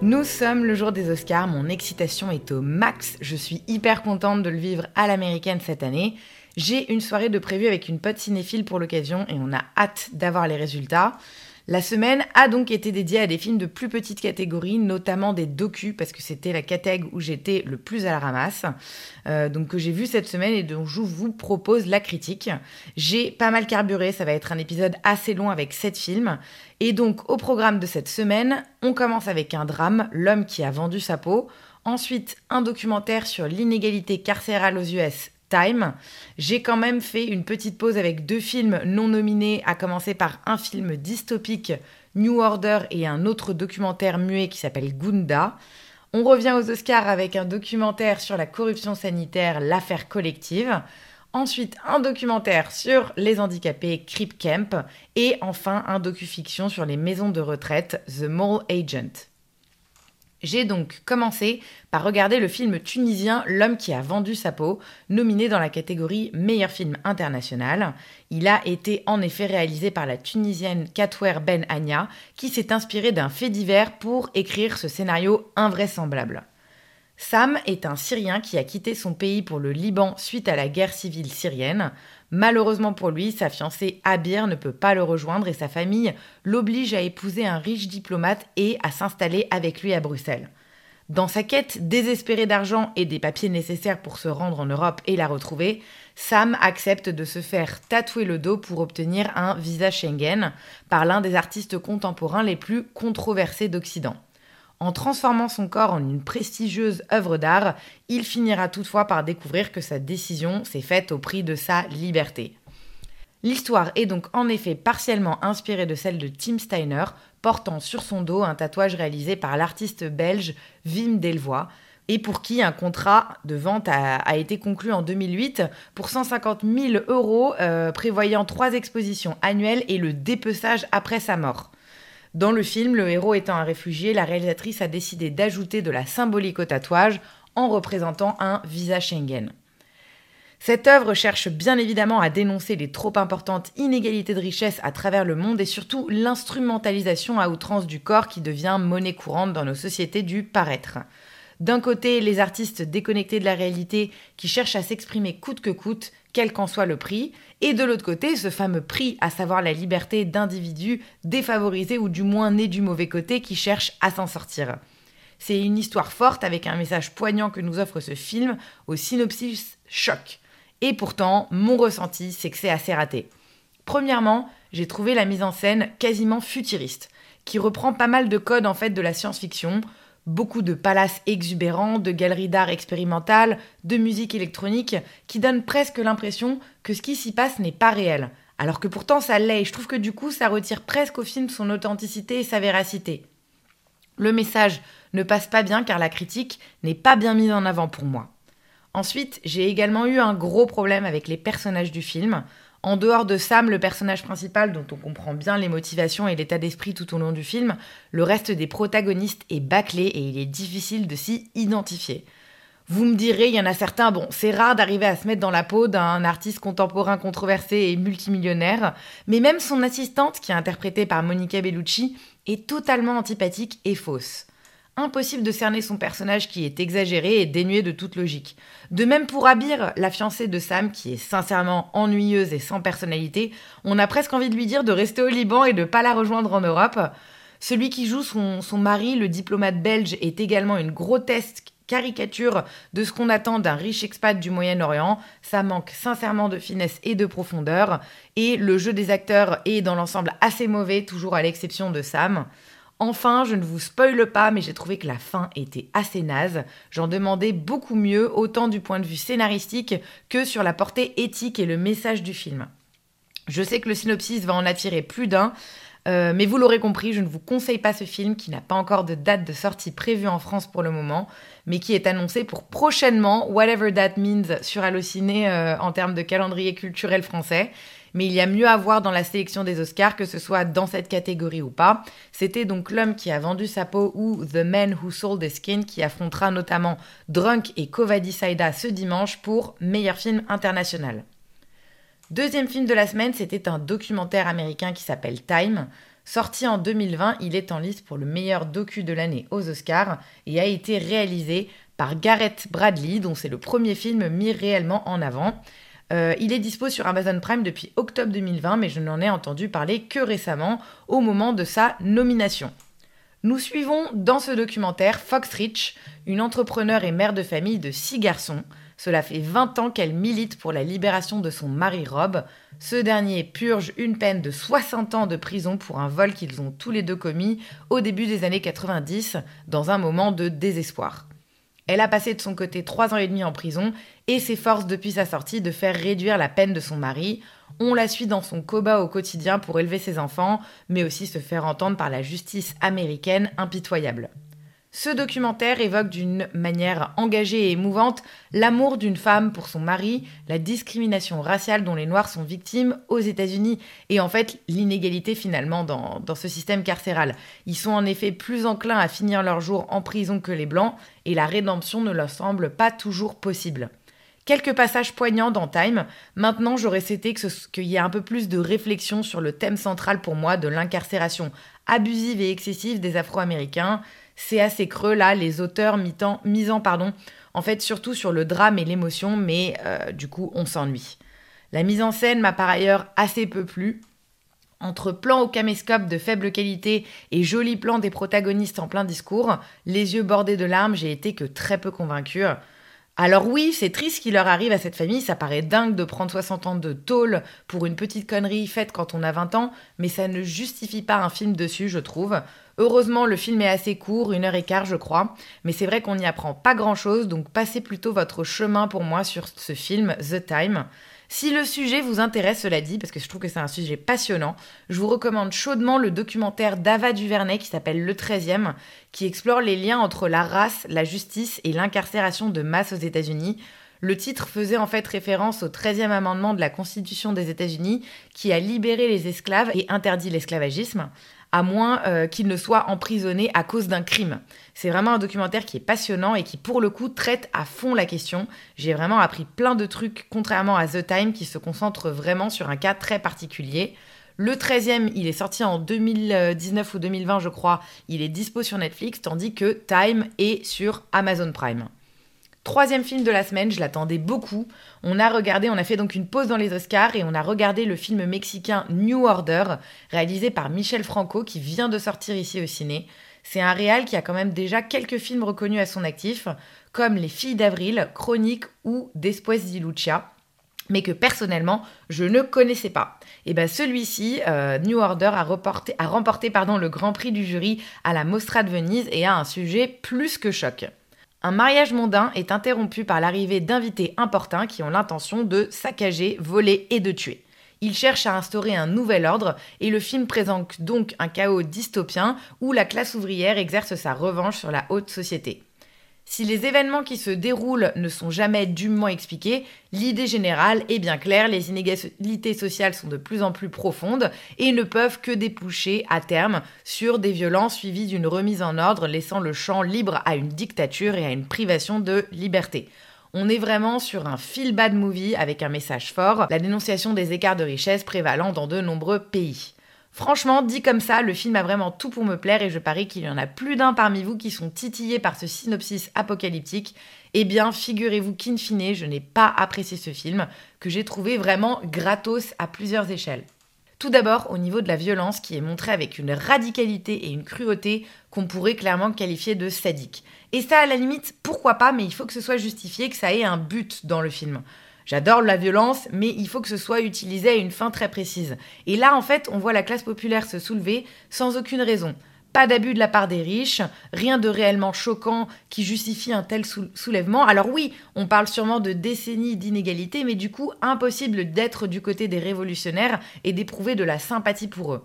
Nous sommes le jour des Oscars, mon excitation est au max, je suis hyper contente de le vivre à l'américaine cette année. J'ai une soirée de prévue avec une pote cinéphile pour l'occasion et on a hâte d'avoir les résultats. La semaine a donc été dédiée à des films de plus petite catégorie, notamment des docus, parce que c'était la catégorie où j'étais le plus à la ramasse, euh, donc que j'ai vu cette semaine et dont je vous propose la critique. J'ai pas mal carburé, ça va être un épisode assez long avec 7 films. Et donc au programme de cette semaine, on commence avec un drame, L'homme qui a vendu sa peau. Ensuite, un documentaire sur l'inégalité carcérale aux US, Time. J'ai quand même fait une petite pause avec deux films non nominés, à commencer par un film dystopique, New Order, et un autre documentaire muet qui s'appelle Gunda. On revient aux Oscars avec un documentaire sur la corruption sanitaire, l'affaire collective. Ensuite, un documentaire sur les handicapés, Creep Camp. Et enfin, un docu-fiction sur les maisons de retraite, The Mole Agent. J'ai donc commencé par regarder le film tunisien L'homme qui a vendu sa peau, nominé dans la catégorie meilleur film international. Il a été en effet réalisé par la tunisienne Katwer Ben Anya, qui s'est inspirée d'un fait divers pour écrire ce scénario invraisemblable. Sam est un Syrien qui a quitté son pays pour le Liban suite à la guerre civile syrienne. Malheureusement pour lui, sa fiancée Abir ne peut pas le rejoindre et sa famille l'oblige à épouser un riche diplomate et à s'installer avec lui à Bruxelles. Dans sa quête désespérée d'argent et des papiers nécessaires pour se rendre en Europe et la retrouver, Sam accepte de se faire tatouer le dos pour obtenir un visa Schengen par l'un des artistes contemporains les plus controversés d'Occident. En transformant son corps en une prestigieuse œuvre d'art, il finira toutefois par découvrir que sa décision s'est faite au prix de sa liberté. L'histoire est donc en effet partiellement inspirée de celle de Tim Steiner, portant sur son dos un tatouage réalisé par l'artiste belge Wim Delvoye, et pour qui un contrat de vente a, été conclu en 2008 pour 150 000 euros, euh, prévoyant trois expositions annuelles et le dépeçage après sa mort. Dans le film, le héros étant un réfugié, la réalisatrice a décidé d'ajouter de la symbolique au tatouage en représentant un visa Schengen. Cette œuvre cherche bien évidemment à dénoncer les trop importantes inégalités de richesse à travers le monde et surtout l'instrumentalisation à outrance du corps qui devient monnaie courante dans nos sociétés du paraître. D'un côté, les artistes déconnectés de la réalité qui cherchent à s'exprimer coûte que coûte, quel qu'en soit le prix, et de l'autre côté, ce fameux prix, à savoir la liberté d'individus défavorisés ou du moins nés du mauvais côté qui cherchent à s'en sortir. C'est une histoire forte avec un message poignant que nous offre ce film au synopsis choc. Et pourtant, mon ressenti, c'est que c'est assez raté. Premièrement, j'ai trouvé la mise en scène quasiment futuriste, qui reprend pas mal de codes en fait de la science-fiction, beaucoup de palaces exubérants, de galeries d'art expérimentales, de musique électronique, qui donnent presque l'impression que ce qui s'y passe n'est pas réel. Alors que pourtant ça l'est, et je trouve que du coup ça retire presque au film son authenticité et sa véracité. Le message ne passe pas bien car la critique n'est pas bien mise en avant pour moi. Ensuite, j'ai également eu un gros problème avec les personnages du film. En dehors de Sam, le personnage principal dont on comprend bien les motivations et l'état d'esprit tout au long du film, le reste des protagonistes est bâclé et il est difficile de s'y identifier. Vous me direz, il y en a certains, bon, c'est rare d'arriver à se mettre dans la peau d'un artiste contemporain controversé et multimillionnaire, mais même son assistante, qui est interprétée par Monica Bellucci, est totalement antipathique et fausse impossible de cerner son personnage qui est exagéré et dénué de toute logique. De même pour Abir, la fiancée de Sam, qui est sincèrement ennuyeuse et sans personnalité, on a presque envie de lui dire de rester au Liban et de pas la rejoindre en Europe. Celui qui joue son, son mari, le diplomate belge, est également une grotesque caricature de ce qu'on attend d'un riche expat du Moyen-Orient. Ça manque sincèrement de finesse et de profondeur. Et le jeu des acteurs est dans l'ensemble assez mauvais, toujours à l'exception de Sam. Enfin, je ne vous spoile pas, mais j'ai trouvé que la fin était assez naze. J'en demandais beaucoup mieux, autant du point de vue scénaristique que sur la portée éthique et le message du film. Je sais que le synopsis va en attirer plus d'un. Euh, mais vous l'aurez compris, je ne vous conseille pas ce film qui n'a pas encore de date de sortie prévue en France pour le moment, mais qui est annoncé pour prochainement, whatever that means, sur Allociné euh, en termes de calendrier culturel français. Mais il y a mieux à voir dans la sélection des Oscars, que ce soit dans cette catégorie ou pas. C'était donc L'homme qui a vendu sa peau ou The Man Who Sold His Skin qui affrontera notamment Drunk et Kovadi Saida ce dimanche pour meilleur film international. Deuxième film de la semaine, c'était un documentaire américain qui s'appelle Time. Sorti en 2020, il est en liste pour le meilleur docu de l'année aux Oscars et a été réalisé par Gareth Bradley, dont c'est le premier film mis réellement en avant. Euh, il est dispo sur Amazon Prime depuis octobre 2020, mais je n'en ai entendu parler que récemment, au moment de sa nomination. Nous suivons dans ce documentaire Fox Rich, une entrepreneure et mère de famille de six garçons. Cela fait 20 ans qu'elle milite pour la libération de son mari Rob. Ce dernier purge une peine de 60 ans de prison pour un vol qu'ils ont tous les deux commis au début des années 90, dans un moment de désespoir. Elle a passé de son côté trois ans et demi en prison et s'efforce depuis sa sortie de faire réduire la peine de son mari. On la suit dans son combat au quotidien pour élever ses enfants, mais aussi se faire entendre par la justice américaine impitoyable. Ce documentaire évoque d'une manière engagée et émouvante l'amour d'une femme pour son mari, la discrimination raciale dont les Noirs sont victimes aux États-Unis et en fait l'inégalité finalement dans, ce système carcéral. Ils sont en effet plus enclins à finir leur jour en prison que les Blancs et la rédemption ne leur semble pas toujours possible. Quelques passages poignants dans Time. Maintenant, j'aurais souhaité qu'il y ait un peu plus de réflexion sur le thème central pour moi de l'incarcération abusive et excessive des Afro-Américains c'est assez creux là, les auteurs misant pardon, en fait surtout sur le drame et l'émotion, mais euh, du coup on s'ennuie. La mise en scène m'a par ailleurs assez peu plu. Entre plans au caméscope de faible qualité et jolis plans des protagonistes en plein discours, les yeux bordés de larmes, j'ai été que très peu convaincue. Alors oui, c'est triste ce qui leur arrive à cette famille, ça paraît dingue de prendre 60 ans de tôle pour une petite connerie faite quand on a 20 ans, mais ça ne justifie pas un film dessus, je trouve. Heureusement, le film est assez court, une heure et quart, je crois, mais c'est vrai qu'on n'y apprend pas grand-chose, donc passez plutôt votre chemin pour moi sur ce film, The Time. Si le sujet vous intéresse, cela dit, parce que je trouve que c'est un sujet passionnant, je vous recommande chaudement le documentaire d'Ava Duvernay qui s'appelle Le 13e, qui explore les liens entre la race, la justice et l'incarcération de masse aux États-Unis. Le titre faisait en fait référence au 13e amendement de la Constitution des États-Unis qui a libéré les esclaves et interdit l'esclavagisme à moins euh, qu'il ne soit emprisonné à cause d'un crime. C'est vraiment un documentaire qui est passionnant et qui, pour le coup, traite à fond la question. J'ai vraiment appris plein de trucs, contrairement à The Time, qui se concentre vraiment sur un cas très particulier. Le 13e, il est sorti en 2019 ou 2020, je crois. Il est dispo sur Netflix, tandis que Time est sur Amazon Prime. Troisième film de la semaine, je l'attendais beaucoup. On a regardé, on a fait donc une pause dans les Oscars et on a regardé le film mexicain New Order, réalisé par Michel Franco, qui vient de sortir ici au ciné. C'est un réal qui a quand même déjà quelques films reconnus à son actif, comme Les Filles d'Avril, Chronique ou Después di Lucia mais que personnellement je ne connaissais pas. Et bien celui-ci, euh, New Order, a, remporté le Grand Prix du jury à la Mostra de Venise et a un sujet plus que choc. Un mariage mondain est interrompu par l'arrivée d'invités importuns qui ont l'intention de saccager, voler et de tuer. Ils cherchent à instaurer un nouvel ordre et le film présente donc un chaos dystopien où la classe ouvrière exerce sa revanche sur la haute société. Si les événements qui se déroulent ne sont jamais dûment expliqués, l'idée générale est bien claire, les inégalités sociales sont de plus en plus profondes et ne peuvent que déboucher à terme sur des violences suivies d'une remise en ordre laissant le champ libre à une dictature et à une privation de liberté. On est vraiment sur un feel bad movie avec un message fort, la dénonciation des écarts de richesse prévalant dans de nombreux pays. Franchement, dit comme ça, le film a vraiment tout pour me plaire et je parie qu'il y en a plus d'un parmi vous qui sont titillés par ce synopsis apocalyptique. Eh bien, figurez-vous qu'in fine, je n'ai pas apprécié ce film, que j'ai trouvé vraiment gratos à plusieurs échelles. Tout d'abord, au niveau de la violence qui est montrée avec une radicalité et une cruauté qu'on pourrait clairement qualifier de sadique. Et ça, à la limite, pourquoi pas, mais il faut que ce soit justifié, que ça ait un but dans le film. J'adore la violence, mais il faut que ce soit utilisé à une fin très précise. Et là, en fait, on voit la classe populaire se soulever sans aucune raison. Pas d'abus de la part des riches, rien de réellement choquant qui justifie un tel soulèvement. Alors oui, on parle sûrement de décennies d'inégalité, mais du coup, impossible d'être du côté des révolutionnaires et d'éprouver de la sympathie pour eux.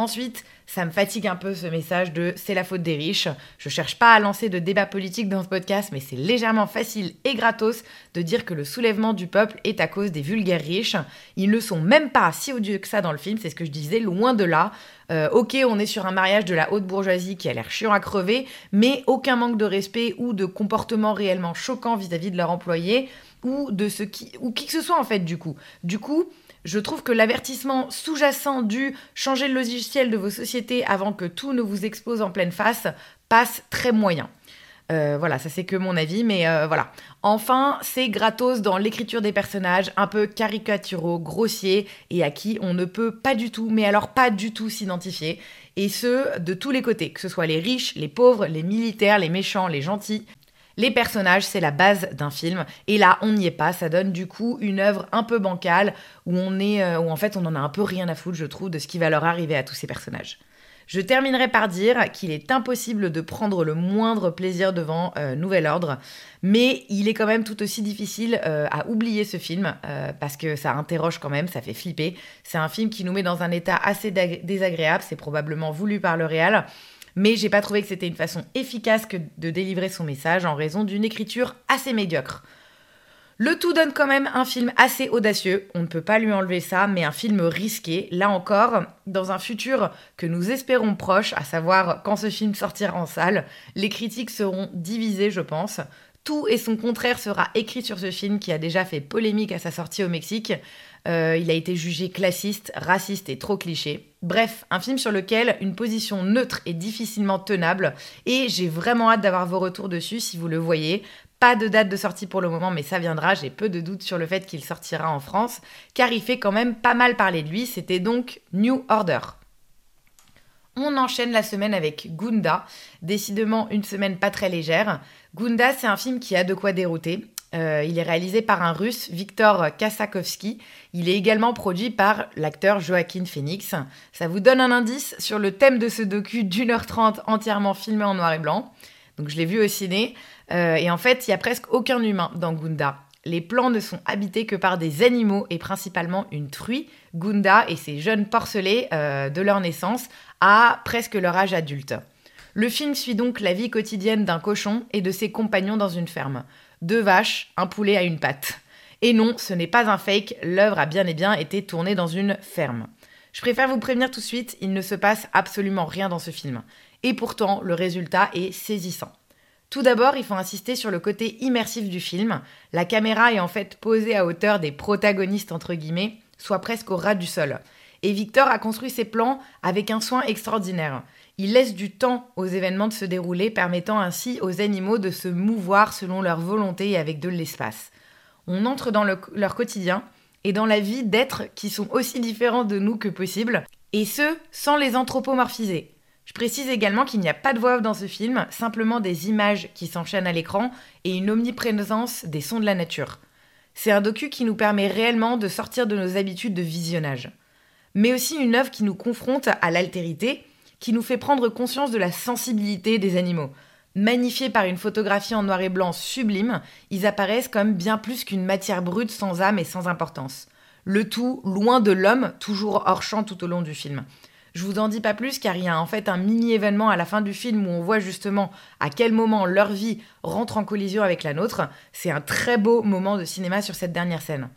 Ensuite, ça me fatigue un peu ce message de c'est la faute des riches. Je cherche pas à lancer de débat politique dans ce podcast, mais c'est légèrement facile et gratos de dire que le soulèvement du peuple est à cause des vulgaires riches. Ils ne sont même pas si odieux que ça dans le film, c'est ce que je disais, loin de là. Euh, ok, on est sur un mariage de la haute bourgeoisie qui a l'air chiant à crever, mais aucun manque de respect ou de comportement réellement choquant vis-à-vis de leur employé ou de ce qui ou qui que ce soit en fait du coup. Du coup, je trouve que l'avertissement sous-jacent du changer le logiciel de vos sociétés avant que tout ne vous expose en pleine face passe très moyen. Euh, voilà, ça c'est que mon avis, mais euh, voilà. Enfin, c'est gratos dans l'écriture des personnages, un peu caricaturaux, grossiers, et à qui on ne peut pas du tout, mais alors pas du tout s'identifier. Et ce, de tous les côtés, que ce soit les riches, les pauvres, les militaires, les méchants, les gentils. Les personnages, c'est la base d'un film, et là, on n'y est pas. Ça donne du coup une œuvre un peu bancale, où on est, euh, où en fait, on en a un peu rien à foutre, je trouve, de ce qui va leur arriver à tous ces personnages. Je terminerai par dire qu'il est impossible de prendre le moindre plaisir devant euh, Nouvel Ordre, mais il est quand même tout aussi difficile euh, à oublier ce film, parce que ça interroge quand même, ça fait flipper. C'est un film qui nous met dans un état assez désagréable, c'est probablement voulu par le réal, mais j'ai pas trouvé que c'était une façon efficace de délivrer son message en raison d'une écriture assez médiocre. Le tout donne quand même un film assez audacieux, on ne peut pas lui enlever ça, mais un film risqué, là encore, dans un futur que nous espérons proche, à savoir quand ce film sortira en salle, les critiques seront divisées, je pense. Tout et son contraire sera écrit sur ce film qui a déjà fait polémique à sa sortie au Mexique. Euh, il a été jugé classiste, raciste et trop cliché. Bref, un film sur lequel une position neutre est difficilement tenable et j'ai vraiment hâte d'avoir vos retours dessus si vous le voyez. Pas de date de sortie pour le moment, mais ça viendra. J'ai peu de doutes sur le fait qu'il sortira en France, car il fait quand même pas mal parler de lui. C'était donc New Order. On enchaîne la semaine avec Gunda, décidément une semaine pas très légère. Gunda, c'est un film qui a de quoi dérouter. Euh, il est réalisé par un russe, Viktor Kasakovsky. Il est également produit par l'acteur Joaquin Phoenix. Ça vous donne un indice sur le thème de ce docu d'une heure trente entièrement filmé en noir et blanc. Donc je l'ai vu au ciné. Euh, et en fait, il y a presque aucun humain dans Gunda. Les plans ne sont habités que par des animaux et principalement une truie, Gunda et ses jeunes porcelets euh, de leur naissance à presque leur âge adulte. Le film suit donc la vie quotidienne d'un cochon et de ses compagnons dans une ferme deux vaches, un poulet à une patte. Et non, ce n'est pas un fake, l'œuvre a bien et bien été tournée dans une ferme. Je préfère vous prévenir tout de suite, il ne se passe absolument rien dans ce film. Et pourtant, le résultat est saisissant. Tout d'abord, il faut insister sur le côté immersif du film. La caméra est en fait posée à hauteur des protagonistes, entre guillemets, soit presque au ras du sol. Et Victor a construit ses plans avec un soin extraordinaire. Il laisse du temps aux événements de se dérouler, permettant ainsi aux animaux de se mouvoir selon leur volonté et avec de l'espace. On entre dans leur quotidien et dans la vie d'êtres qui sont aussi différents de nous que possible, et ce, sans les anthropomorphiser. Je précise également qu'il n'y a pas de voix off dans ce film, simplement des images qui s'enchaînent à l'écran et une omniprésence des sons de la nature. C'est un docu qui nous permet réellement de sortir de nos habitudes de visionnage. Mais aussi une œuvre qui nous confronte à l'altérité, qui nous fait prendre conscience de la sensibilité des animaux. Magnifiés par une photographie en noir et blanc sublime, ils apparaissent comme bien plus qu'une matière brute sans âme et sans importance. Le tout loin de l'homme, toujours hors champ tout au long du film. Je vous en dis pas plus car il y a en fait un mini événement à la fin du film où on voit justement à quel moment leur vie rentre en collision avec la nôtre. C'est un très beau moment de cinéma sur cette dernière scène.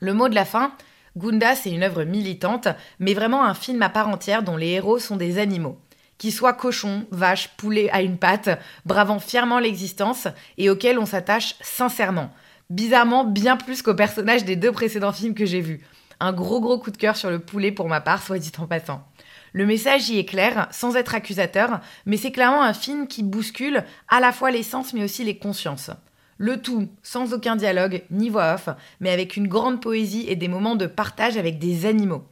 Le mot de la fin, Gunda, c'est une œuvre militante, mais vraiment un film à part entière dont les héros sont des animaux. Qu'ils soient cochons, vaches, poulets à une patte, bravant fièrement l'existence et auxquels on s'attache sincèrement. Bizarrement, bien plus qu'aux personnages des deux précédents films que j'ai vus. Un gros gros coup de cœur sur le poulet pour ma part, soit dit en passant. Le message y est clair, sans être accusateur, mais c'est clairement un film qui bouscule à la fois les sens mais aussi les consciences. Le tout sans aucun dialogue ni voix off, mais avec une grande poésie et des moments de partage avec des animaux.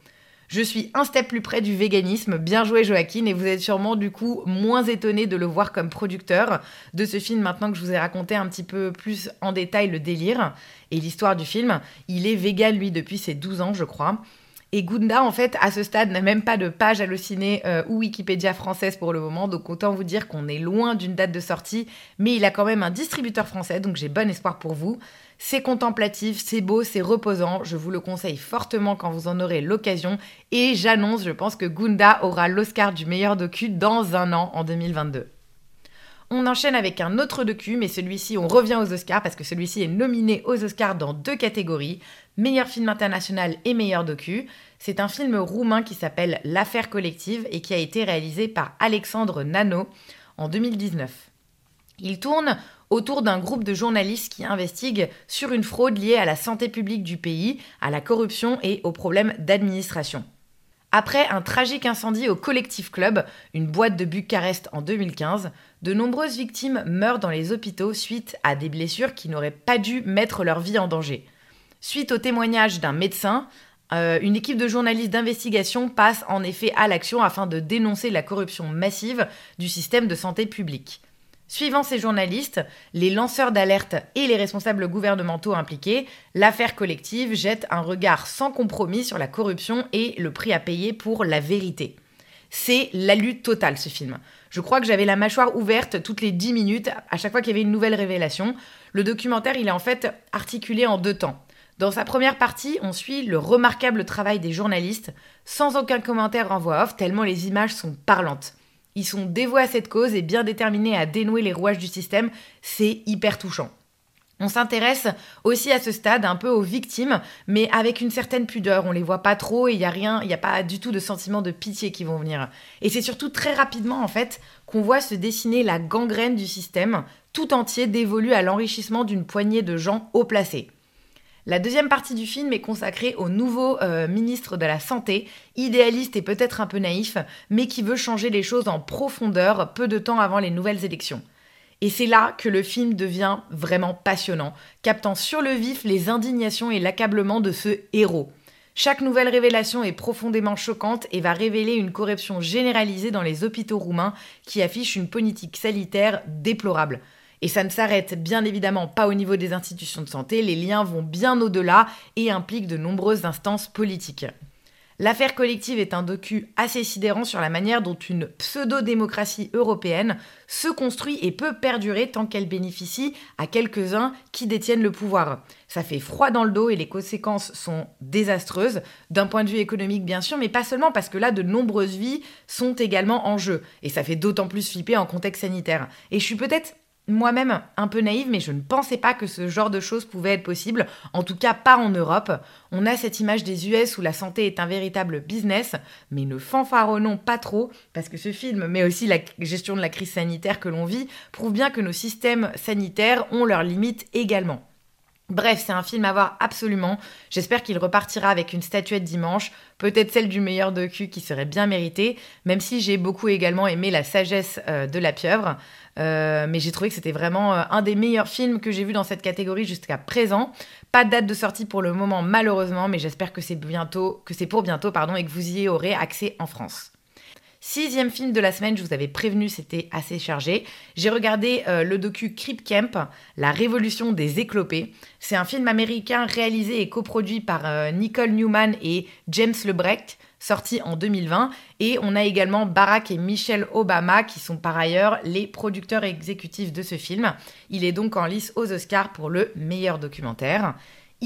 Je suis un step plus près du véganisme, bien joué Joaquin, et vous êtes sûrement du coup moins étonné de le voir comme producteur de ce film maintenant que je vous ai raconté un petit peu plus en détail le délire et l'histoire du film. Il est vegan lui depuis ses 12 ans je crois. Et Gunda, en fait, à ce stade, n'a même pas de page hallucinée euh, ou Wikipédia française pour le moment, donc autant vous dire qu'on est loin d'une date de sortie, mais il a quand même un distributeur français, donc j'ai bon espoir pour vous. C'est contemplatif, c'est beau, c'est reposant, je vous le conseille fortement quand vous en aurez l'occasion, et j'annonce, je pense que Gunda aura l'Oscar du meilleur docu dans un an, en 2022. On enchaîne avec un autre docu, mais celui-ci, on revient aux Oscars parce que celui-ci est nominé aux Oscars dans deux catégories meilleur film international et meilleur docu. C'est un film roumain qui s'appelle L'affaire collective et qui a été réalisé par Alexandre Nano en 2019. Il tourne autour d'un groupe de journalistes qui investiguent sur une fraude liée à la santé publique du pays, à la corruption et aux problèmes d'administration. Après un tragique incendie au Collectif Club, une boîte de Bucarest en 2015, de nombreuses victimes meurent dans les hôpitaux suite à des blessures qui n'auraient pas dû mettre leur vie en danger. Suite au témoignage d'un médecin, euh, une équipe de journalistes d'investigation passe en effet à l'action afin de dénoncer la corruption massive du système de santé publique. Suivant ces journalistes, les lanceurs d'alerte et les responsables gouvernementaux impliqués, l'affaire collective jette un regard sans compromis sur la corruption et le prix à payer pour la vérité. C'est la lutte totale ce film. Je crois que j'avais la mâchoire ouverte toutes les 10 minutes à chaque fois qu'il y avait une nouvelle révélation. Le documentaire, il est en fait articulé en deux temps. Dans sa première partie, on suit le remarquable travail des journalistes, sans aucun commentaire en voix off, tellement les images sont parlantes. Ils sont dévoués à cette cause et bien déterminés à dénouer les rouages du système. C'est hyper touchant. On s'intéresse aussi à ce stade un peu aux victimes, mais avec une certaine pudeur. On les voit pas trop et il y a rien, il n'y a pas du tout de sentiment de pitié qui vont venir. Et c'est surtout très rapidement en fait qu'on voit se dessiner la gangrène du système, tout entier dévolu à l'enrichissement d'une poignée de gens haut placés. La deuxième partie du film est consacrée au nouveau euh, ministre de la Santé, idéaliste et peut-être un peu naïf, mais qui veut changer les choses en profondeur peu de temps avant les nouvelles élections. Et c'est là que le film devient vraiment passionnant, captant sur le vif les indignations et l'accablement de ce héros. Chaque nouvelle révélation est profondément choquante et va révéler une corruption généralisée dans les hôpitaux roumains qui affiche une politique sanitaire déplorable. Et ça ne s'arrête bien évidemment pas au niveau des institutions de santé, les liens vont bien au-delà et impliquent de nombreuses instances politiques. L'affaire collective est un docu assez sidérant sur la manière dont une pseudo-démocratie européenne se construit et peut perdurer tant qu'elle bénéficie à quelques-uns qui détiennent le pouvoir. Ça fait froid dans le dos et les conséquences sont désastreuses, d'un point de vue économique bien sûr, mais pas seulement parce que là de nombreuses vies sont également en jeu. Et ça fait d'autant plus flipper en contexte sanitaire. Et je suis peut-être moi-même un peu naïve, mais je ne pensais pas que ce genre de choses pouvait être possible, en tout cas pas en Europe. On a cette image des US où la santé est un véritable business, mais ne fanfaronnons pas trop, parce que ce film, mais aussi la gestion de la crise sanitaire que l'on vit, prouve bien que nos systèmes sanitaires ont leurs limites également. Bref, c'est un film à voir absolument. J'espère qu'il repartira avec une statuette dimanche, peut-être celle du meilleur docu qui serait bien méritée, même si j'ai beaucoup également aimé la sagesse euh, de la pieuvre. Euh, mais j'ai trouvé que c'était vraiment euh, un des meilleurs films que j'ai vu dans cette catégorie jusqu'à présent. Pas de date de sortie pour le moment malheureusement, mais j'espère que c'est bientôt, que c'est pour bientôt, pardon, et que vous y aurez accès en France. Sixième film de la semaine, je vous avais prévenu, c'était assez chargé. J'ai regardé euh, le docu Creep Camp, La révolution des éclopés. C'est un film américain réalisé et coproduit par Nicole Newman et James Lebrecht, sorti en 2020. Et on a également Barack et Michelle Obama, qui sont par ailleurs les producteurs exécutifs de ce film. Il est donc en lice aux Oscars pour le meilleur documentaire.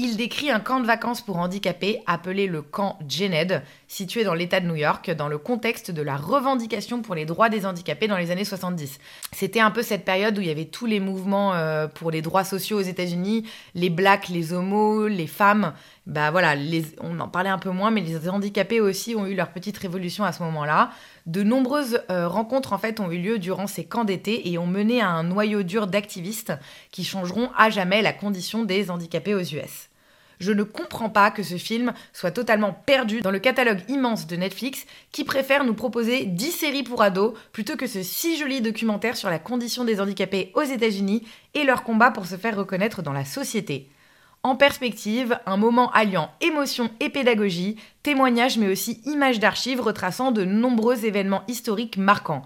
Il décrit un camp de vacances pour handicapés appelé le camp Gened, situé dans l'État de New York, dans le contexte de la revendication pour les droits des handicapés dans les années 70. C'était un peu cette période où il y avait tous les mouvements euh, pour les droits sociaux aux États-Unis, les blacks, les homos, les femmes. Bah voilà, on en parlait un peu moins, mais les handicapés aussi ont eu leur petite révolution à ce moment-là. De nombreuses euh, rencontres en fait ont eu lieu durant ces camps d'été et ont mené à un noyau dur d'activistes qui changeront à jamais la condition des handicapés aux US. Je ne comprends pas que ce film soit totalement perdu dans le catalogue immense de Netflix qui préfère nous proposer 10 séries pour ados plutôt que ce si joli documentaire sur la condition des handicapés aux États-Unis et leur combat pour se faire reconnaître dans la société. En perspective, un moment alliant émotion et pédagogie, témoignages mais aussi images d'archives retraçant de nombreux événements historiques marquants.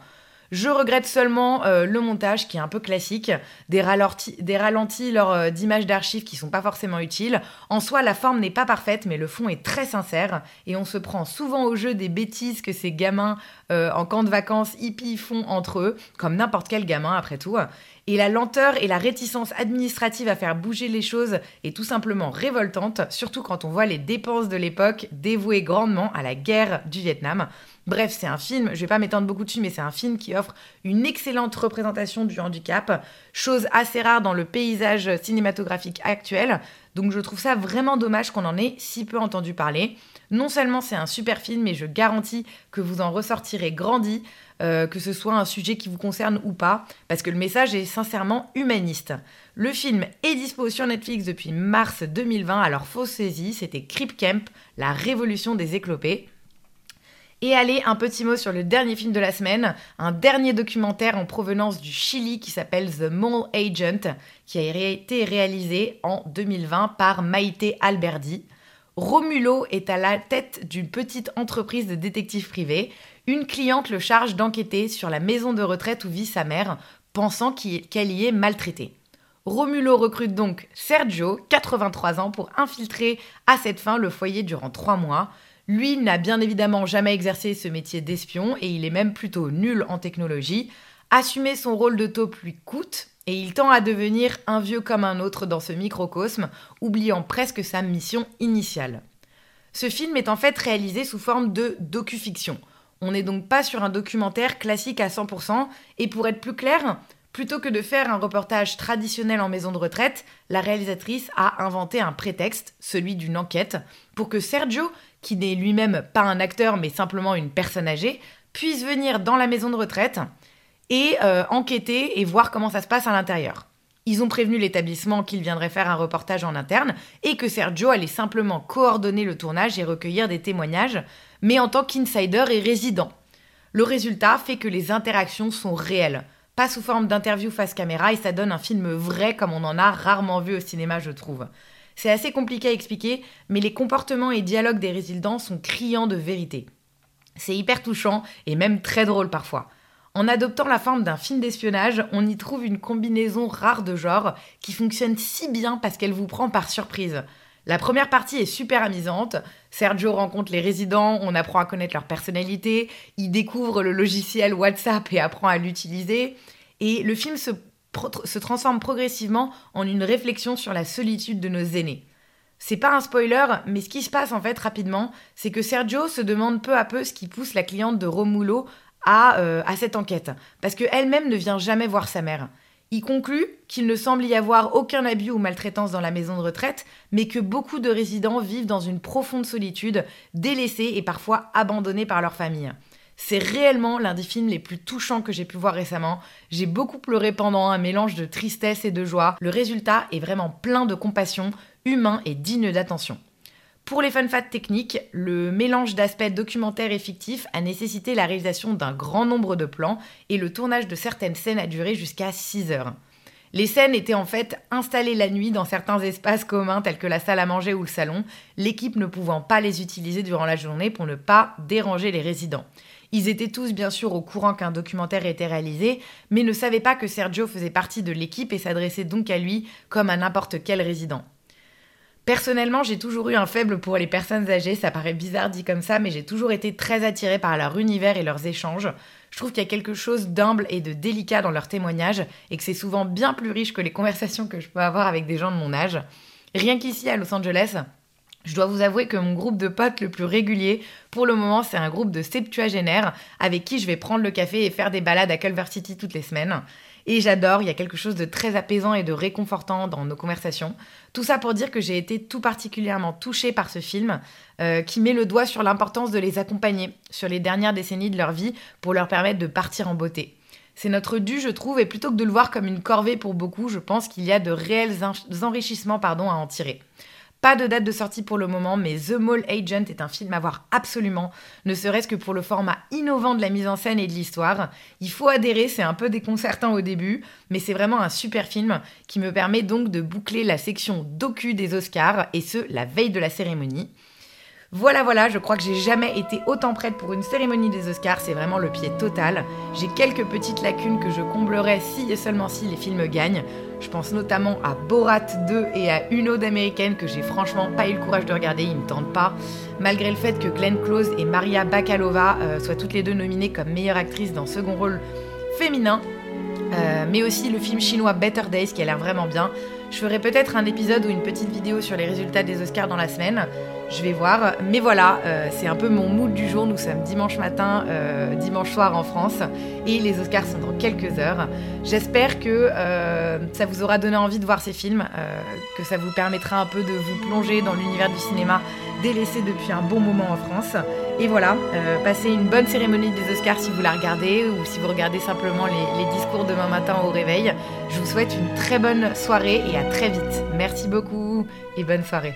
Je regrette seulement euh, le montage qui est un peu classique, des, ralentis, lors euh, d'images d'archives qui sont pas forcément utiles. En soi, la forme n'est pas parfaite, mais le fond est très sincère et on se prend souvent au jeu des bêtises que ces gamins euh, en camp de vacances hippies font entre eux, comme n'importe quel gamin après tout. Et la lenteur et la réticence administrative à faire bouger les choses est tout simplement révoltante, surtout quand on voit les dépenses de l'époque dévouées grandement à la guerre du Vietnam. Bref, c'est un film, je vais pas m'étendre beaucoup dessus, mais c'est un film qui offre une excellente représentation du handicap, chose assez rare dans le paysage cinématographique actuel. Donc je trouve ça vraiment dommage qu'on en ait si peu entendu parler. Non seulement c'est un super film, mais je garantis que vous en ressortirez grandi, euh, que ce soit un sujet qui vous concerne ou pas, parce que le message est sincèrement humaniste. Le film est dispo sur Netflix depuis mars 2020, alors fausse saisie, c'était Creep Camp, la révolution des éclopés. Et allez, un petit mot sur le dernier film de la semaine, un dernier documentaire en provenance du Chili qui s'appelle The Mole Agent, qui a été réalisé en 2020 par Maite Alberdi. Romulo est à la tête d'une petite entreprise de détectives privés. Une cliente le charge d'enquêter sur la maison de retraite où vit sa mère, pensant qu'elle y est maltraitée. Romulo recrute donc Sergio, 83 ans, pour infiltrer à cette fin le foyer durant trois mois. Lui n'a bien évidemment jamais exercé ce métier d'espion et il est même plutôt nul en technologie. Assumer son rôle de taupe lui coûte et il tend à devenir un vieux comme un autre dans ce microcosme, oubliant presque sa mission initiale. Ce film est en fait réalisé sous forme de docu-fiction. On n'est donc pas sur un documentaire classique à 100%, et pour être plus clair, plutôt que de faire un reportage traditionnel en maison de retraite, la réalisatrice a inventé un prétexte, celui d'une enquête, pour que Sergio, qui n'est lui-même pas un acteur mais simplement une personne âgée, puisse venir dans la maison de retraite et euh, enquêter et voir comment ça se passe à l'intérieur. Ils ont prévenu l'établissement qu'il viendrait faire un reportage en interne et que Sergio allait simplement coordonner le tournage et recueillir des témoignages, mais en tant qu'insider et résident. Le résultat fait que les interactions sont réelles, pas sous forme d'interview face caméra et ça donne un film vrai comme on en a rarement vu au cinéma, je trouve. C'est assez compliqué à expliquer, mais les comportements et dialogues des résidents sont criants de vérité. C'est hyper touchant et même très drôle parfois. En adoptant la forme d'un film d'espionnage, on y trouve une combinaison rare de genres qui fonctionne si bien parce qu'elle vous prend par surprise. La première partie est super amusante. Sergio rencontre les résidents, on apprend à connaître leur personnalité, il découvre le logiciel WhatsApp et apprend à l'utiliser. Et le film se se transforme progressivement en une réflexion sur la solitude de nos aînés. C'est pas un spoiler, mais ce qui se passe en fait rapidement, c'est que Sergio se demande peu à peu ce qui pousse la cliente de Romulo à, euh, à cette enquête, parce qu'elle-même ne vient jamais voir sa mère. Il conclut qu'il ne semble y avoir aucun abus ou maltraitance dans la maison de retraite, mais que beaucoup de résidents vivent dans une profonde solitude, délaissés et parfois abandonnés par leur famille. C'est réellement l'un des films les plus touchants que j'ai pu voir récemment. J'ai beaucoup pleuré pendant un mélange de tristesse et de joie. Le résultat est vraiment plein de compassion, humain et digne d'attention. Pour les fun facts techniques, le mélange d'aspects documentaires et fictifs a nécessité la réalisation d'un grand nombre de plans et le tournage de certaines scènes a duré jusqu'à 6 heures. Les scènes étaient en fait installées la nuit dans certains espaces communs tels que la salle à manger ou le salon, l'équipe ne pouvant pas les utiliser durant la journée pour ne pas déranger les résidents. Ils étaient tous bien sûr au courant qu'un documentaire était réalisé, mais ne savaient pas que Sergio faisait partie de l'équipe et s'adressait donc à lui comme à n'importe quel résident. Personnellement, j'ai toujours eu un faible pour les personnes âgées, ça paraît bizarre dit comme ça, mais j'ai toujours été très attirée par leur univers et leurs échanges. Je trouve qu'il y a quelque chose d'humble et de délicat dans leurs témoignages et que c'est souvent bien plus riche que les conversations que je peux avoir avec des gens de mon âge. Rien qu'ici à Los Angeles, je dois vous avouer que mon groupe de potes le plus régulier, pour le moment, c'est un groupe de septuagénaires avec qui je vais prendre le café et faire des balades à Culver City toutes les semaines. Et j'adore, il y a quelque chose de très apaisant et de réconfortant dans nos conversations. Tout ça pour dire que j'ai été tout particulièrement touchée par ce film, euh, qui met le doigt sur l'importance de les accompagner sur les dernières décennies de leur vie pour leur permettre de partir en beauté. C'est notre dû, je trouve, et plutôt que de le voir comme une corvée pour beaucoup, je pense qu'il y a de réels enrichissements pardon, à en tirer. Pas de date de sortie pour le moment, mais The Mole Agent est un film à voir absolument, ne serait-ce que pour le format innovant de la mise en scène et de l'histoire. Il faut adhérer, c'est un peu déconcertant au début, mais c'est vraiment un super film qui me permet donc de boucler la section docu des Oscars, et ce, la veille de la cérémonie. Voilà, voilà, je crois que j'ai jamais été autant prête pour une cérémonie des Oscars, c'est vraiment le pied total. J'ai quelques petites lacunes que je comblerai si et seulement si les films gagnent. Je pense notamment à Borat 2 et à Une ode américaine que j'ai franchement pas eu le courage de regarder, ils me tentent pas. Malgré le fait que Glenn Close et Maria Bakalova euh, soient toutes les deux nominées comme meilleure actrice dans second rôle féminin, euh, mais aussi le film chinois Better Days qui a l'air vraiment bien. Je ferai peut-être un épisode ou une petite vidéo sur les résultats des Oscars dans la semaine. Je vais voir. Mais voilà, euh, c'est un peu mon mood du jour. Nous sommes dimanche matin, euh, dimanche soir en France. Et les Oscars sont dans quelques heures. J'espère que ça vous aura donné envie de voir ces films, que ça vous permettra un peu de vous plonger dans l'univers du cinéma délaissé depuis un bon moment en France. Et voilà, passez une bonne cérémonie des Oscars si vous la regardez ou si vous regardez simplement les, les discours demain matin au réveil. Je vous souhaite une très bonne soirée et à très vite. Merci beaucoup et bonne soirée.